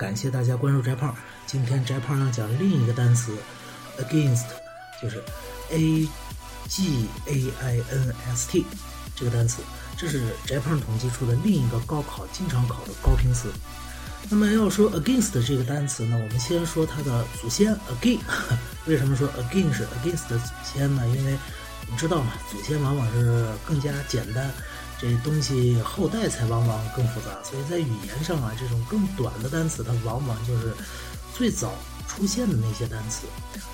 感谢大家关注翟胖。今天翟胖要讲另一个单词，against，就是 a g a i n s t 这个单词，这是翟胖统计出的另一个高考经常考的高频词。那么要说 against 这个单词呢，我们先说它的祖先 again。为什么说 again 是 against 的祖先呢？因为你知道嘛，祖先往往是更加简单。这东西后代才往往更复杂，所以在语言上啊，这种更短的单词，它往往就是最早出现的那些单词，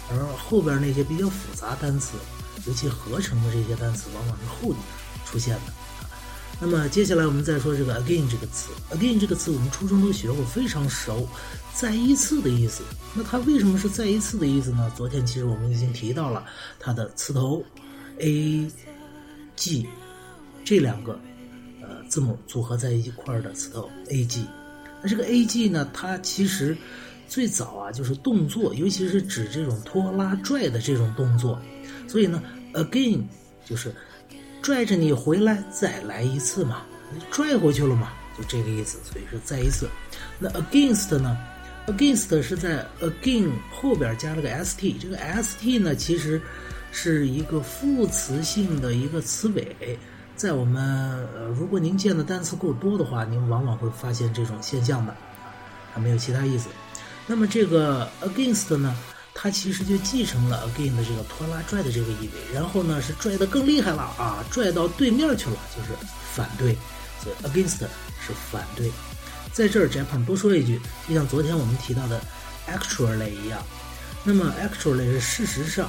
而后边那些比较复杂单词，尤其合成的这些单词，往往是后出现的。那么接下来我们再说这个 again 这个词，again 这个词我们初中都学过，非常熟，再一次的意思。那它为什么是再一次的意思呢？昨天其实我们已经提到了它的词头 a g。这两个，呃，字母组合在一块儿的词头 a g，那这个 a g 呢，它其实最早啊就是动作，尤其是指这种拖拉拽的这种动作，所以呢，again 就是拽着你回来再来一次嘛，拽回去了嘛，就这个意思，所以是再一次。那 against 呢，against 是在 again 后边加了个 s t，这个 s t 呢其实是一个副词性的一个词尾。在我们呃，如果您见的单词够多的话，您往往会发现这种现象的，它没有其他意思。那么这个 against 呢，它其实就继承了 again 的这个拖拉拽的这个意味，然后呢是拽得更厉害了啊，拽到对面去了，就是反对。所以 against 是反对。在这儿，Japan 多说一句，就像昨天我们提到的 actually 一样，那么 actually 是事实上。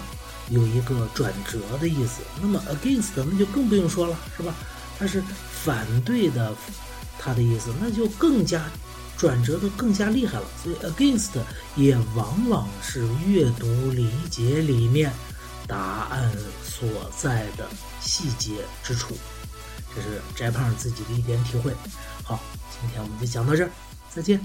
有一个转折的意思，那么 against 那就更不用说了，是吧？它是反对的，它的意思那就更加转折的更加厉害了。所以 against 也往往是阅读理解里面答案所在的细节之处。这是翟胖自己的一点体会。好，今天我们就讲到这儿，再见。